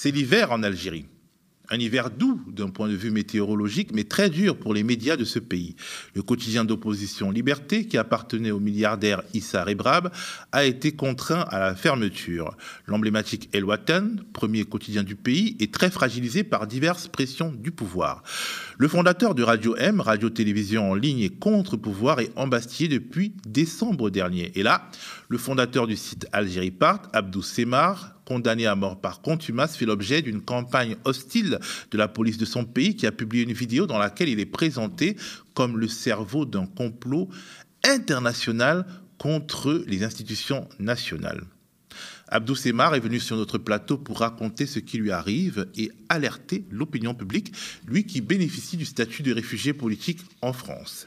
C'est l'hiver en Algérie. Un hiver doux d'un point de vue météorologique, mais très dur pour les médias de ce pays. Le quotidien d'opposition Liberté, qui appartenait au milliardaire Issa Rebrab, a été contraint à la fermeture. L'emblématique El Watan, premier quotidien du pays, est très fragilisé par diverses pressions du pouvoir. Le fondateur de Radio M, radio-télévision en ligne et contre-pouvoir, est embastillé depuis décembre dernier. Et là, le fondateur du site Algérie Part, Abdou Semar, condamné à mort par contumace, fait l'objet d'une campagne hostile de la police de son pays qui a publié une vidéo dans laquelle il est présenté comme le cerveau d'un complot international contre les institutions nationales. Abdou Semar est venu sur notre plateau pour raconter ce qui lui arrive et alerter l'opinion publique, lui qui bénéficie du statut de réfugié politique en France.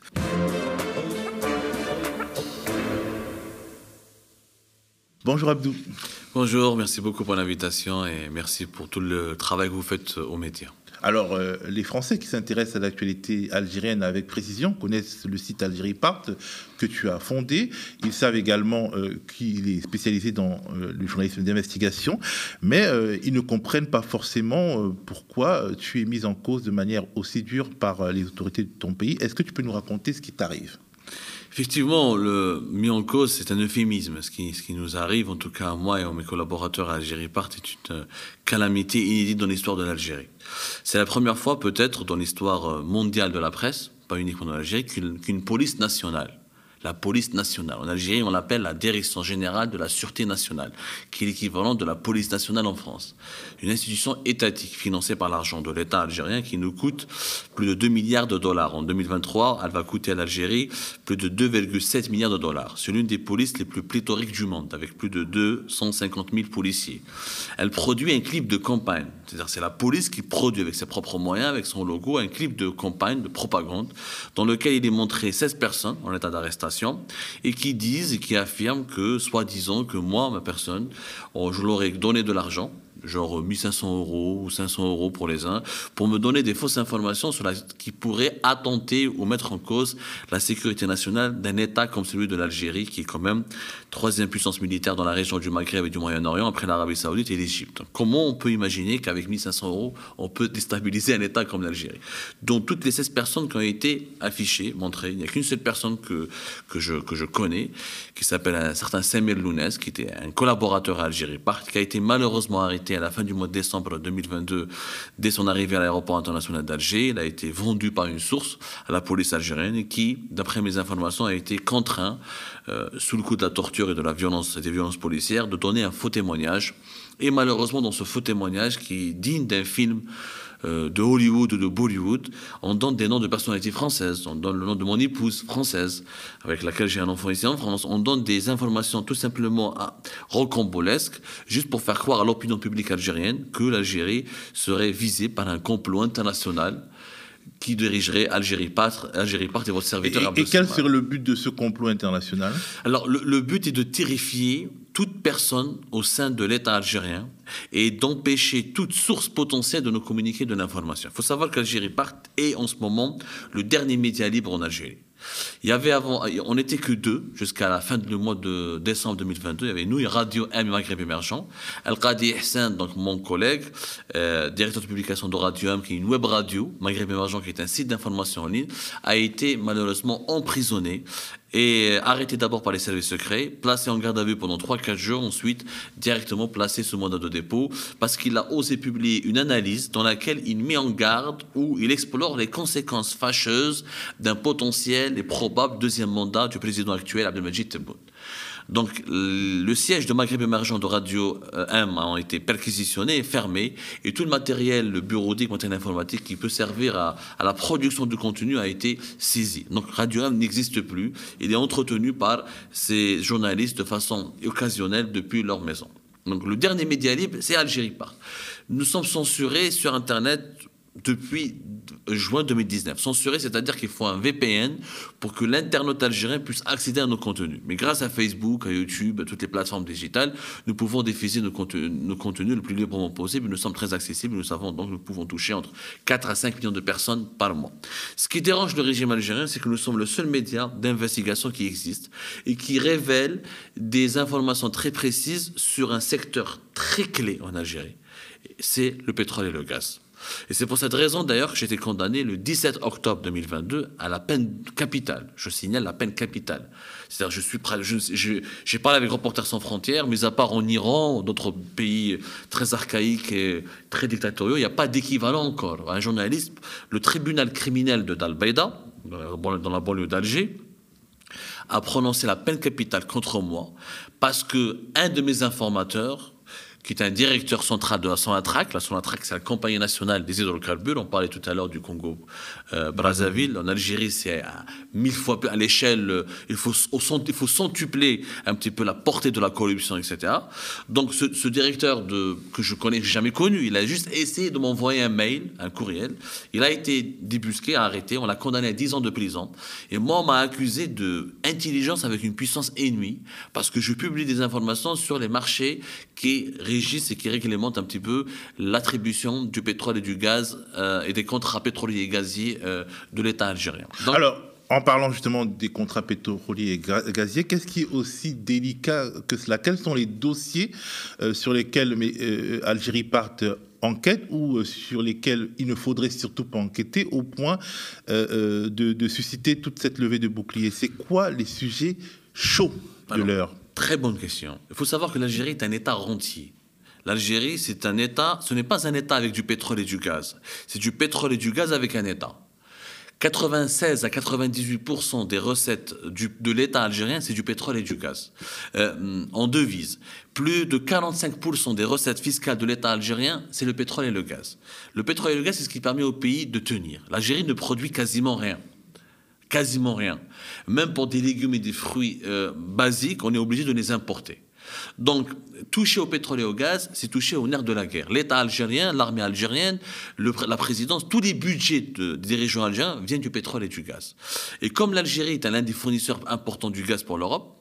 Bonjour Abdou. Bonjour, merci beaucoup pour l'invitation et merci pour tout le travail que vous faites aux médias. Alors, euh, les Français qui s'intéressent à l'actualité algérienne avec précision connaissent le site Algérie Part que tu as fondé. Ils savent également euh, qu'il est spécialisé dans euh, le journalisme d'investigation, mais ils ne comprennent pas forcément pourquoi tu es mis en cause de manière aussi dure par les autorités de ton pays. Est-ce que tu peux nous raconter ce qui t'arrive? Effectivement, le mis en cause, c'est un euphémisme. Ce qui, nous arrive, en tout cas à moi et à mes collaborateurs à Algérie Part, est une euh, calamité inédite dans l'histoire de l'Algérie. C'est la première fois, peut-être, dans l'histoire euh, mondiale de la presse, pas uniquement dans l'Algérie, qu'une police nationale la police nationale. En Algérie, on l'appelle la direction générale de la sûreté nationale, qui est l'équivalent de la police nationale en France. Une institution étatique financée par l'argent de l'État algérien qui nous coûte plus de 2 milliards de dollars. En 2023, elle va coûter à l'Algérie plus de 2,7 milliards de dollars. C'est l'une des polices les plus pléthoriques du monde, avec plus de 250 000 policiers. Elle produit un clip de campagne. C'est-à-dire c'est la police qui produit avec ses propres moyens, avec son logo, un clip de campagne, de propagande, dans lequel il est montré 16 personnes en état d'arrestation et qui disent et qui affirment que, soi-disant, que moi, ma personne, oh, je leur ai donné de l'argent genre 1500 euros ou 500 euros pour les uns, pour me donner des fausses informations sur la, qui pourraient attenter ou mettre en cause la sécurité nationale d'un État comme celui de l'Algérie, qui est quand même troisième puissance militaire dans la région du Maghreb et du Moyen-Orient après l'Arabie Saoudite et l'Égypte. Comment on peut imaginer qu'avec 1500 euros, on peut déstabiliser un État comme l'Algérie? Donc toutes les 16 personnes qui ont été affichées, montrées, il n'y a qu'une seule personne que, que, je, que je connais, qui s'appelle un certain Samuel Lounès, qui était un collaborateur à Algérie, qui a été malheureusement arrêté à la fin du mois de décembre 2022, dès son arrivée à l'aéroport international d'Alger. Il a été vendu par une source à la police algérienne qui, d'après mes informations, a été contraint, euh, sous le coup de la torture et de la violence des violences policières, de donner un faux témoignage. Et malheureusement, dans ce faux témoignage, qui est digne d'un film euh, de Hollywood ou de Bollywood, on donne des noms de personnalités françaises, on donne le nom de mon épouse française, avec laquelle j'ai un enfant ici en France, on donne des informations tout simplement rocambolesques, juste pour faire croire à l'opinion publique algérienne que l'Algérie serait visée par un complot international qui dirigerait Algérie Part, Algérie Part et votre serviteur. Et, et quel serait le but de ce complot international? Alors, le, le, but est de terrifier toute personne au sein de l'État algérien et d'empêcher toute source potentielle de nous communiquer de l'information. Il faut savoir qu'Algérie Part est en ce moment le dernier média libre en Algérie. Il y avait avant, on n'était que deux jusqu'à la fin du mois de décembre 2022. Il y avait nous Radio M Maghreb Émergent. Al-Qadi Hussein, donc mon collègue, euh, directeur de publication de Radio M, qui est une web radio, Maghreb Émergent, qui est un site d'information en ligne, a été malheureusement emprisonné et arrêté d'abord par les services secrets, placé en garde à vue pendant 3-4 jours, ensuite directement placé sous mandat de dépôt parce qu'il a osé publier une analyse dans laquelle il met en garde ou il explore les conséquences fâcheuses d'un potentiel et probable deuxième mandat du président actuel Abdelmajid Tebboune. Donc le siège de Maghreb émergent de Radio euh, M a été perquisitionné fermé, et tout le matériel, le bureautique, le matériel informatique qui peut servir à, la production du contenu a été saisi. Donc Radio M n'existe plus, il est entretenu par ces journalistes de façon occasionnelle depuis leur maison. Donc le dernier média libre, c'est Algérie Part. Nous sommes censurés sur Internet depuis juin 2019. Censuré, c'est-à-dire qu'il faut un VPN pour que l'internaute algérien puisse accéder à nos contenus. Mais grâce à Facebook, à YouTube, à toutes les plateformes digitales, nous pouvons diffuser nos contenus, nos contenus le plus librement possible. Nous sommes très accessibles. Nous savons donc que nous pouvons toucher entre 4 à 5 millions de personnes par mois. Ce qui dérange le régime algérien, c'est que nous sommes le seul média d'investigation qui existe et qui révèle des informations très précises sur un secteur très clé en Algérie c'est le pétrole et le gaz. Et c'est pour cette raison d'ailleurs que j'ai été condamné le 17 octobre 2022 à la peine capitale. Je signale la peine capitale. C'est-à-dire, je suis j'ai parlé avec Reporters sans frontières, mais à part en Iran, d'autres pays très archaïques et très dictatoriaux, il n'y a pas d'équivalent encore. Un journaliste, le tribunal criminel de Dalbeida, dans la banlieue d'Alger, a prononcé la peine capitale contre moi parce que un de mes informateurs qui est un directeur central de la Sonatrach. La Sonatrach, c'est la compagnie nationale des hydrocarbures. On parlait tout à l'heure du Congo euh, Brazzaville. En Algérie, c'est mille fois plus à l'échelle. Euh, il faut centupler un petit peu la portée de la corruption, etc. Donc, ce, directeur que je connais jamais connu, il a juste essayé de m'envoyer un mail, un courriel. Il a été débusqué, arrêté. On l'a condamné à 10 ans de prison. Et moi, on m'a accusé de intelligence avec une puissance ennemie parce que je publie des informations sur les marchés qui régissent et qui réglementent un petit peu l'attribution du pétrole et du gaz euh, et des contrats pétroliers et gaziers euh, de l'État algérien. Alors, en parlant justement des contrats pétroliers et gaziers, qu'est-ce qui est aussi délicat que cela? Quels sont les dossiers euh, sur lesquels Algérie parte enquête ou sur lesquels il ne faudrait surtout pas enquêter au point de, de, susciter toute cette levée de boucliers C'est quoi les sujets chauds de l'heure? Très bonne question. Il faut savoir que l'Algérie est un État rentier. L'Algérie, c'est un État, ce n'est pas un État avec du pétrole et du gaz. C'est du pétrole et du gaz avec un État. 96 à 98% des recettes de l'État algérien, c'est du pétrole et du gaz. Euh, en devise, plus de 45% des recettes fiscales de l'État algérien, c'est le pétrole et le gaz. Le pétrole et le gaz, c'est ce qui permet au pays de tenir. L'Algérie ne produit quasiment rien quasiment rien. Même pour des légumes et des fruits euh, basiques, on est obligé de les importer. Donc, toucher au pétrole et au gaz, c'est toucher au nerf de la guerre. L'État algérien, l'armée algérienne, la présidence, tous les budgets de, des régions algériennes viennent du pétrole et du gaz. Et comme l'Algérie est l'un des fournisseurs importants du gaz pour l'Europe,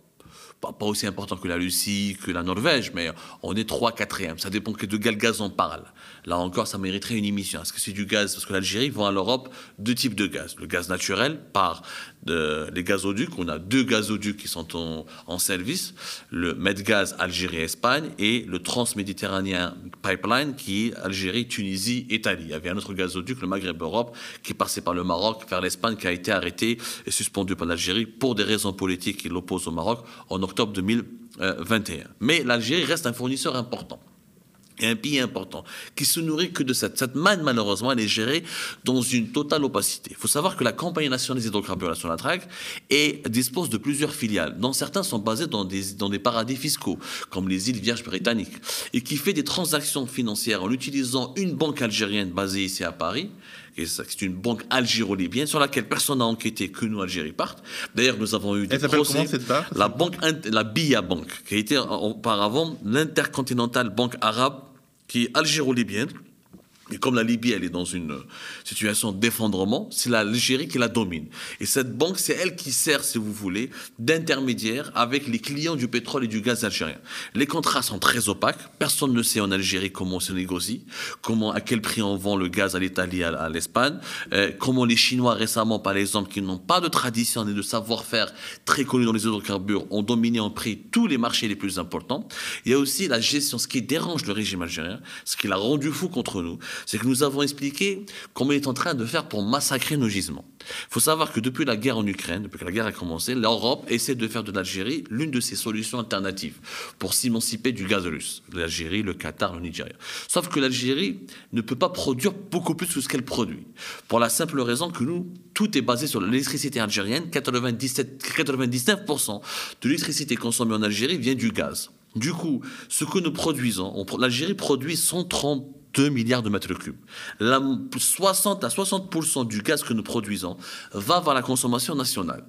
pas, aussi important que la Russie, que la Norvège, mais on est 3 4 Ça dépend de quel gaz on parle. Là encore, ça mériterait une émission. Est-ce que c'est du gaz Parce que l'Algérie vend à l'Europe deux types de gaz? Le gaz naturel par les gazoducs. On a deux gazoducs qui sont en, service. Le Medgaz Algérie-Espagne et le Transméditerranéen Pipeline qui est Algérie, Tunisie, Italie. Il y avait un autre gazoduc, le Maghreb-Europe, qui passait par le Maroc vers l'Espagne, qui a été arrêté et suspendu par l'Algérie pour des raisons politiques qui l'opposent au Maroc en octobre 2021. Mais l'Algérie reste un fournisseur important et un pays important qui se nourrit que de cette, cette manne, malheureusement, elle est gérée dans une totale opacité. Il faut savoir que la Compagnie nationale des hydrocarbures, la Sonatrach, dispose de plusieurs filiales, dont certains sont basés dans des, dans des paradis fiscaux, comme les îles Vierges britanniques, et qui fait des transactions financières en utilisant une banque algérienne basée ici à Paris, c'est une banque algéro-libyenne sur laquelle personne n'a enquêté que nous, Algérie, partent. D'ailleurs, nous avons eu des Elle procès. Comment, cette banque? La banque, la BIA Bank, qui été auparavant l'Intercontinental Banque Arabe qui est algéro-libyenne. Et comme la Libye, elle est dans une situation d'effondrement, c'est l'Algérie qui la domine. Et cette banque, c'est elle qui sert, si vous voulez, d'intermédiaire avec les clients du pétrole et du gaz algérien. Les contrats sont très opaques. Personne ne sait en Algérie comment se négocie, comment, à quel prix on vend le gaz à l'Italie, à, l'Espagne, euh, comment les Chinois récemment, par exemple, qui n'ont pas de tradition et de savoir-faire très connu dans les hydrocarbures, ont dominé en prix tous les marchés les plus importants. Il y a aussi la gestion, ce qui dérange le régime algérien, ce qui l'a rendu fou contre nous, c'est que nous avons expliqué comment il est en train de faire pour massacrer nos gisements. Il faut savoir que depuis la guerre en Ukraine, depuis que la guerre a commencé, l'Europe essaie de faire de l'Algérie l'une de ses solutions alternatives pour s'émanciper du gaz russe. L'Algérie, le Qatar, le Nigeria. Sauf que l'Algérie ne peut pas produire beaucoup plus que ce qu'elle produit. Pour la simple raison que nous, tout est basé sur l'électricité algérienne. 97, 99% de l'électricité consommée en Algérie vient du gaz. Du coup, ce que nous produisons, l'Algérie produit 130 2 milliards de mètres cubes. La, 60 à 60% du gaz que nous produisons va vers la consommation nationale.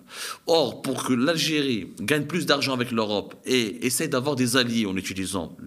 Or, pour que l'Algérie gagne plus d'argent avec l'Europe et essaie d'avoir des alliés en utilisant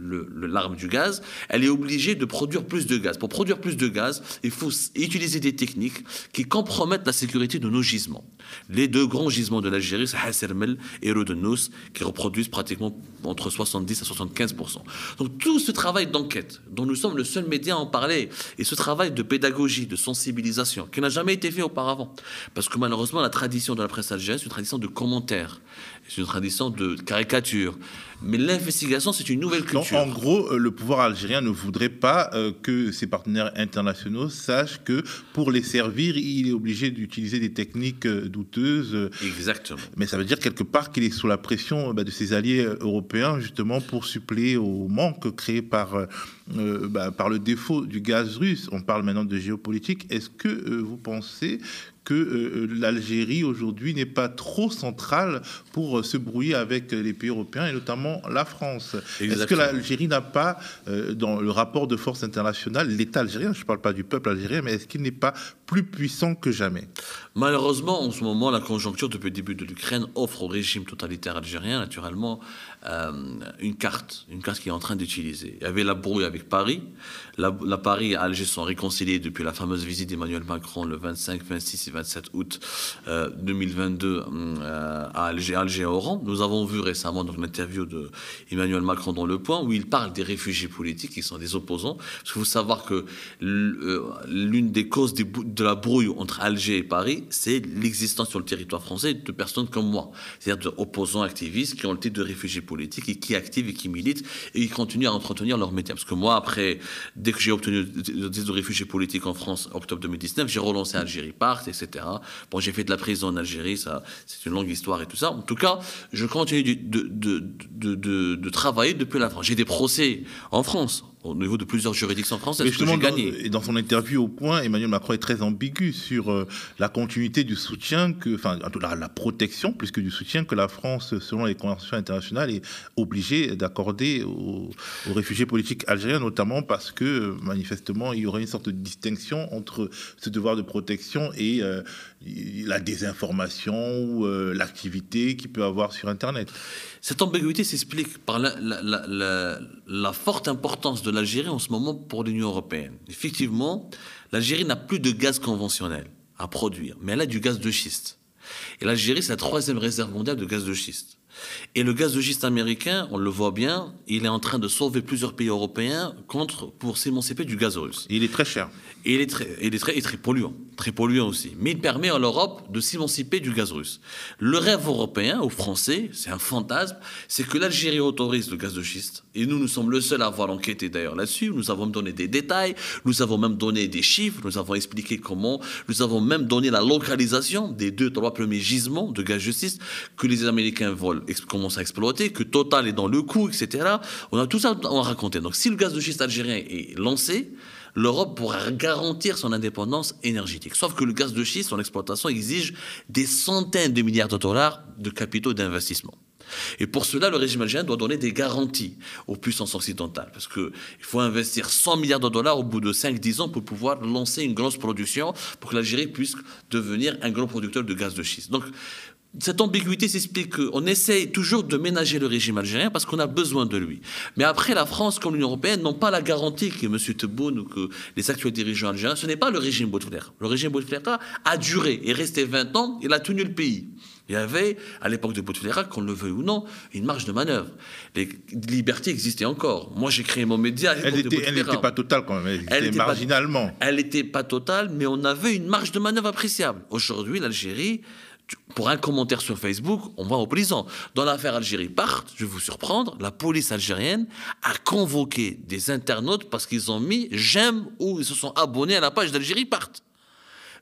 l'arme du gaz, elle est obligée de produire plus de gaz. Pour produire plus de gaz, il faut utiliser des techniques qui compromettent la sécurité de nos gisements. Les deux grands gisements de l'Algérie, c'est Hassermel et Rodenous, qui reproduisent pratiquement entre 70 à 75%. Donc tout ce travail d'enquête, dont nous sommes le seul média médias en parlaient. Et ce travail de pédagogie, de sensibilisation, qui n'a jamais été fait auparavant. Parce que malheureusement, la tradition de la presse algérienne, c'est une tradition de commentaires. C'est une tradition de caricature. Mais l'investigation, c'est une nouvelle culture. en gros, euh, le pouvoir algérien ne voudrait pas euh, que ses partenaires internationaux sachent que pour les servir, il est obligé d'utiliser des techniques euh, douteuses. Exactement. Mais ça veut dire quelque part qu'il est sous la pression bah, de ses alliés européens, justement, pour suppléer au manque créé par, bah, par le défaut du gaz russe. On parle maintenant de géopolitique. Est-ce que vous pensez que euh, l'Algérie aujourd'hui n'est pas trop centrale pour euh, se brouiller avec les pays européens et notamment la France. Est-ce que l'Algérie n'a pas, euh, dans le rapport de force internationale, l'État algérien, je ne parle pas du peuple algérien, mais est-ce qu'il n'est pas plus puissant que jamais? Malheureusement, en ce moment, la conjoncture depuis le début de l'Ukraine offre au régime totalitaire algérien, naturellement, une carte, une carte qui est en train d'utiliser. Il y avait la brouille avec Paris. La, Paris et Alger sont réconciliés depuis la fameuse visite d'Emmanuel Macron le 25, 26 et 27 août 2022 euh, euh, à Alger, Alger Oran. Nous avons vu récemment donc l'interview de Emmanuel Macron dans Le Point où il parle des réfugiés politiques qui sont des opposants. Parce faut savoir que euh, l'une des causes de la brouille entre Alger et Paris, c'est l'existence sur le territoire français de personnes comme moi, c'est-à-dire d'opposants activistes qui ont le titre de réfugiés politiques et qui activent et qui militent et qui continuent à entretenir leur métier. Parce que moi, après, dès que j'ai obtenu le titre de réfugié politique en France, octobre 2019, j'ai relancé Algérie Part, etc. Bon, j'ai fait de la prison en Algérie, ça, c'est une longue histoire et tout ça. En tout cas, je continue de, de travailler depuis la France. J'ai des procès en France au niveau de plusieurs juridictions françaises. Justement, gagné. Dans, dans son interview au point, Emmanuel Macron est très ambigu sur euh, la continuité du soutien, que, enfin, la, la protection plus que du soutien que la France, selon les conventions internationales, est obligée d'accorder aux, réfugiés politiques algériens, notamment parce que manifestement il y aurait une sorte de distinction entre ce devoir de protection et euh, la désinformation ou euh, l'activité qu'il peut avoir sur Internet. Cette ambiguïté s'explique par la, la, forte importance de l'Algérie en ce moment pour l'Union européenne. Effectivement, l'Algérie n'a plus de gaz conventionnel à produire, mais elle a du gaz de schiste. Et l'Algérie, c'est la troisième réserve mondiale de gaz de schiste. Et le gaz de schiste américain, on le voit bien, il est en train de sauver plusieurs pays européens contre, pour s'émanciper du gaz russe. Il est très cher. Et il est très, il est très, très polluant, très polluant aussi. Mais il permet à l'Europe de s'émanciper du gaz russe. Le rêve européen, aux Français, c'est un fantasme, c'est que l'Algérie autorise le gaz de schiste. Et nous, nous sommes le seul à avoir enquêté d'ailleurs là-dessus. Nous avons donné des détails, nous avons même donné des chiffres, nous avons expliqué comment, nous avons même donné la localisation des deux, trois premiers gisements de gaz de schiste que les Américains veulent commence à exploiter, que Total est dans le coup, etc. On a tout ça à raconter. Donc si le gaz de schiste algérien est lancé, l'Europe pourra garantir son indépendance énergétique. Sauf que le gaz de schiste, son exploitation exige des centaines de milliards de dollars de capitaux d'investissement. Et pour cela, le régime algérien doit donner des garanties aux puissances occidentales. Parce qu'il faut investir 100 milliards de dollars au bout de 5-10 ans pour pouvoir lancer une grosse production, pour que l'Algérie puisse devenir un grand producteur de gaz de schiste. Donc, cette ambiguïté s'explique qu'on essaye toujours de ménager le régime algérien parce qu'on a besoin de lui. Mais après, la France comme l'Union européenne n'ont pas la garantie que M. Tebboune ou que les actuels dirigeants algériens, ce n'est pas le régime Bouteflika. Le régime Bouteflika a duré et resté 20 ans, il a tenu le pays. Il y avait, à l'époque de Bouteflika, qu'on le veuille ou non, une marge de manœuvre. Les libertés existaient encore. Moi, j'ai créé mon média. elle n'était pas totale quand même, elle, était marginalement. elle n'était pas totale, mais on avait une marge de manœuvre appréciable. Aujourd'hui, l'Algérie pour un commentaire sur Facebook, on va au prison. Dans l'affaire Algérie part, je vais vous surprendre, la police algérienne a convoqué des internautes parce qu'ils ont mis j'aime ou ils se sont abonnés à la page d'Algérie part.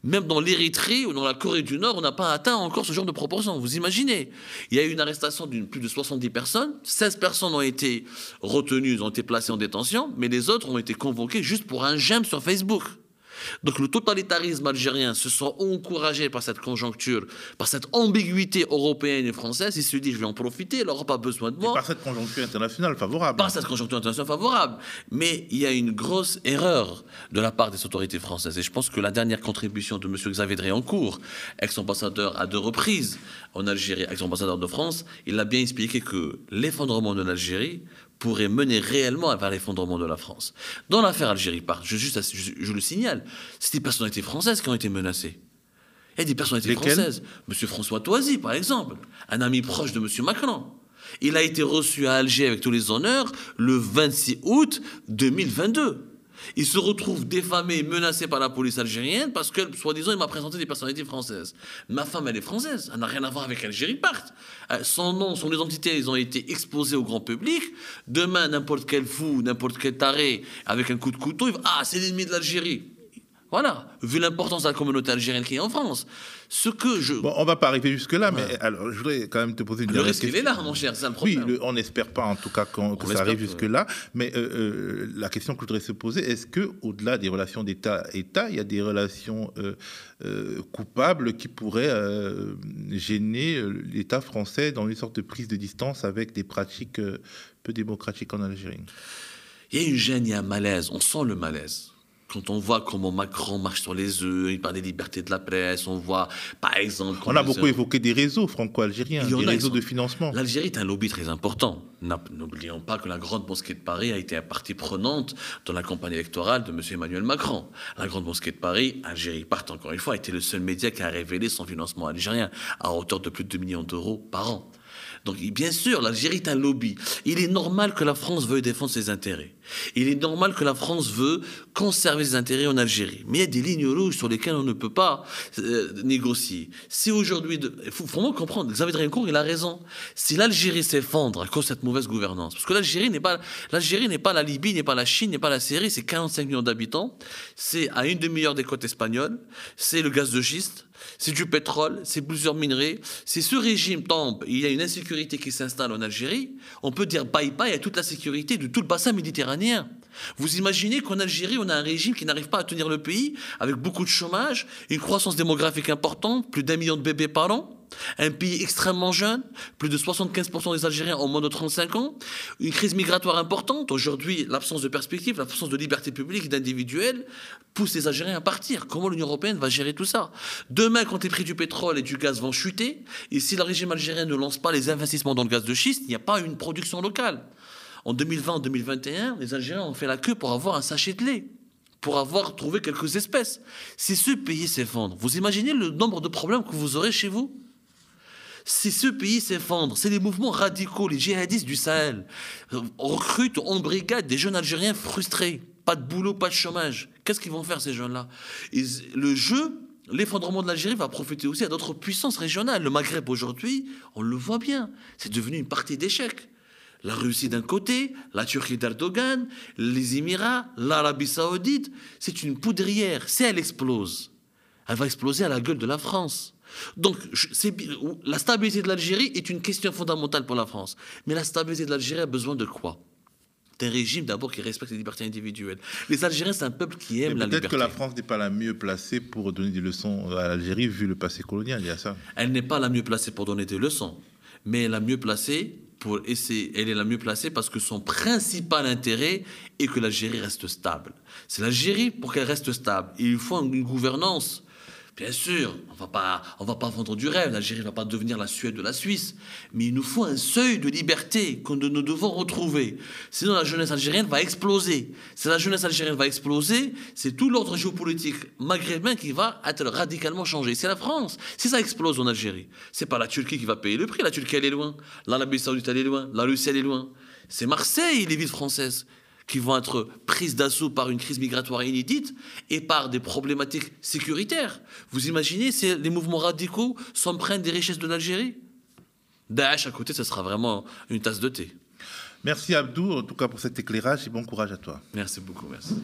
Même dans l'Érythrée ou dans la Corée du Nord, on n'a pas atteint encore ce genre de proportion. Vous imaginez Il y a eu une arrestation d'une plus de 70 personnes. 16 personnes ont été retenues, ont été placées en détention, mais les autres ont été convoquées juste pour un j'aime sur Facebook. Donc le totalitarisme algérien se sent encouragé par cette conjoncture, par cette ambiguïté européenne et française. Il se dit, je vais en profiter, l'Europe a besoin de moi. Et par cette conjoncture internationale favorable. Par cette conjoncture internationale favorable. Mais il y a une grosse erreur de la part des autorités françaises. Et je pense que la dernière contribution de M. Xavier Dréancourt, ex-ambassadeur à deux reprises en Algérie, ex-ambassadeur de France, il a bien expliqué que l'effondrement de l'Algérie pourrait mener réellement vers l'effondrement de la France. Dans l'affaire Algérie je, juste, je, le signale, c'est des personnalités françaises qui ont été menacées. Il y a des personnalités françaises. Monsieur François Toisy, par exemple, un ami proche de Monsieur Macron. Il a été reçu à Alger avec tous les honneurs le 26 août 2022. Il se retrouve défamé, menacé par la police algérienne parce que, soi-disant, il m'a présenté des personnalités françaises. Ma femme, elle est française. Elle n'a rien à voir avec Algérie Part. Euh, son nom, son identité, ils ont été exposés au grand public. Demain, n'importe quel fou, n'importe quel taré, avec un coup de couteau, il va Ah, c'est l'ennemi de l'Algérie. Voilà, vu l'importance de la communauté algérienne qui est en France. Ce que je... Bon, on va pas arriver jusque-là, mais alors, je voudrais quand même te poser une Le risque, question. il est là, mon cher, c'est problème. Oui, le- on n'espère pas en tout cas qu'on- que ça arrive que- jusque-là. Mais euh, euh, la question que je voudrais se poser, est-ce que au-delà des relations d'État-État, il y a des relations euh, coupables qui pourraient gêner l'État français dans une sorte de prise de distance avec des pratiques peu démocratiques en Algérie? Il y a une gêne, il y a un malaise. On sent le malaise. Quand on voit comment Macron marche sur les œufs, il parle des libertés de la presse, on voit, par exemple... On a beaucoup évoqué des réseaux franco-algériens, Il y en des réseaux de financement. L'Algérie est un lobby très important. N'oublions pas que la Grande Mosquée de Paris a été une partie prenante dans la campagne électorale de M. Emmanuel Macron. La Grande Mosquée de Paris, Algérie part encore une fois, a été le seul média qui a révélé son financement algérien à hauteur de plus de 2 millions d'euros par an. Donc, bien sûr, l'Algérie est un lobby. Il est normal que la France veuille défendre ses intérêts. Il est normal que la France veut conserver ses intérêts en Algérie. Mais il y a des lignes rouges sur lesquelles on ne peut pas euh, négocier. Si aujourd'hui, il faut vraiment comprendre, Xavier Drincourt, il a raison. Si l'Algérie s'effondre à cause de cette mauvaise gouvernance, parce que l'Algérie n'est pas, l'Algérie n'est pas la Libye, n'est pas la Chine, n'est pas la Syrie, c'est 45 millions d'habitants, c'est à une demi-heure des côtes espagnoles, c'est le gaz de schiste, c'est du pétrole, c'est plusieurs minerais. Si ce régime tombe, il y a une insécurité qui s'installe en Algérie, on peut dire bye bye à toute la sécurité de tout le bassin méditerranéen. Vous imaginez qu'en Algérie, on a un régime qui n'arrive pas à tenir le pays, avec beaucoup de chômage, une croissance démographique importante, plus d'un million de bébés par an, un pays extrêmement jeune, plus de 75% des Algériens ont moins de 35 ans, une crise migratoire importante. Aujourd'hui, l'absence de perspective, l'absence de liberté publique et d'individuel pousse les Algériens à partir. Comment l'Union européenne va gérer tout ça? Demain, quand les prix du pétrole et du gaz vont chuter, et si le régime algérien ne lance pas les investissements dans le gaz de schiste, il n'y a pas une production locale. En 2020-2021, les Algériens ont fait la queue pour avoir un sachet de lait pour avoir trouvé quelques espèces. Si ce pays s'effondre, vous imaginez le nombre de problèmes que vous aurez chez vous? Si ce pays s'effondre, c'est les mouvements radicaux, les djihadistes du Sahel, euh, recrutent en brigade des jeunes Algériens frustrés. Pas de boulot, pas de chômage. Qu'est-ce qu'ils vont faire, ces jeunes-là Le jeu, l'effondrement de l'Algérie va profiter aussi à d'autres puissances régionales. Le Maghreb, aujourd'hui, on le voit bien, c'est devenu une partie d'échec. La Russie d'un côté, la Turquie d'Erdogan, les Émirats, l'Arabie saoudite, c'est une poudrière. Si elle explose, elle va exploser à la gueule de la France. Donc, la stabilité de l'Algérie est une question fondamentale pour la France. Mais la stabilité de l'Algérie a besoin de quoi? D'un régime d'abord qui respecte les libertés individuelles. Les Algériens, c'est un peuple qui aime la Peut-être liberté. que la France n'est pas la mieux placée pour donner des leçons à l'Algérie vu le passé colonial. Il y a ça. Elle n'est pas la mieux placée pour donner des leçons, mais la mieux placée pour essayer. Elle est la mieux placée parce que son principal intérêt est que l'Algérie reste stable. C'est l'Algérie pour qu'elle reste stable. Il faut une gouvernance. Bien sûr, on va pas, on va pas vendre du rêve. L'Algérie ne va pas devenir la Suède de la Suisse, mais il nous faut un seuil de liberté que nous devons retrouver. Sinon, la jeunesse algérienne va exploser. Si la jeunesse algérienne va exploser, c'est tout l'ordre géopolitique maghrébin qui va être radicalement changé. C'est la France. Si ça explose en Algérie, c'est pas la Turquie qui va payer le prix. La Turquie, elle est loin. L'Arabie Saoudite, elle est loin. La Russie, elle est loin. C'est Marseille, les villes françaises, qui vont être prises d'assaut par une crise migratoire inédite et par des problématiques sécuritaires. Vous imaginez si les mouvements radicaux s'empruntent des richesses de l'Algérie Daesh à côté, ce sera vraiment une tasse de thé. Merci Abdou, en tout cas pour cet éclairage et bon courage à toi. Merci beaucoup, merci.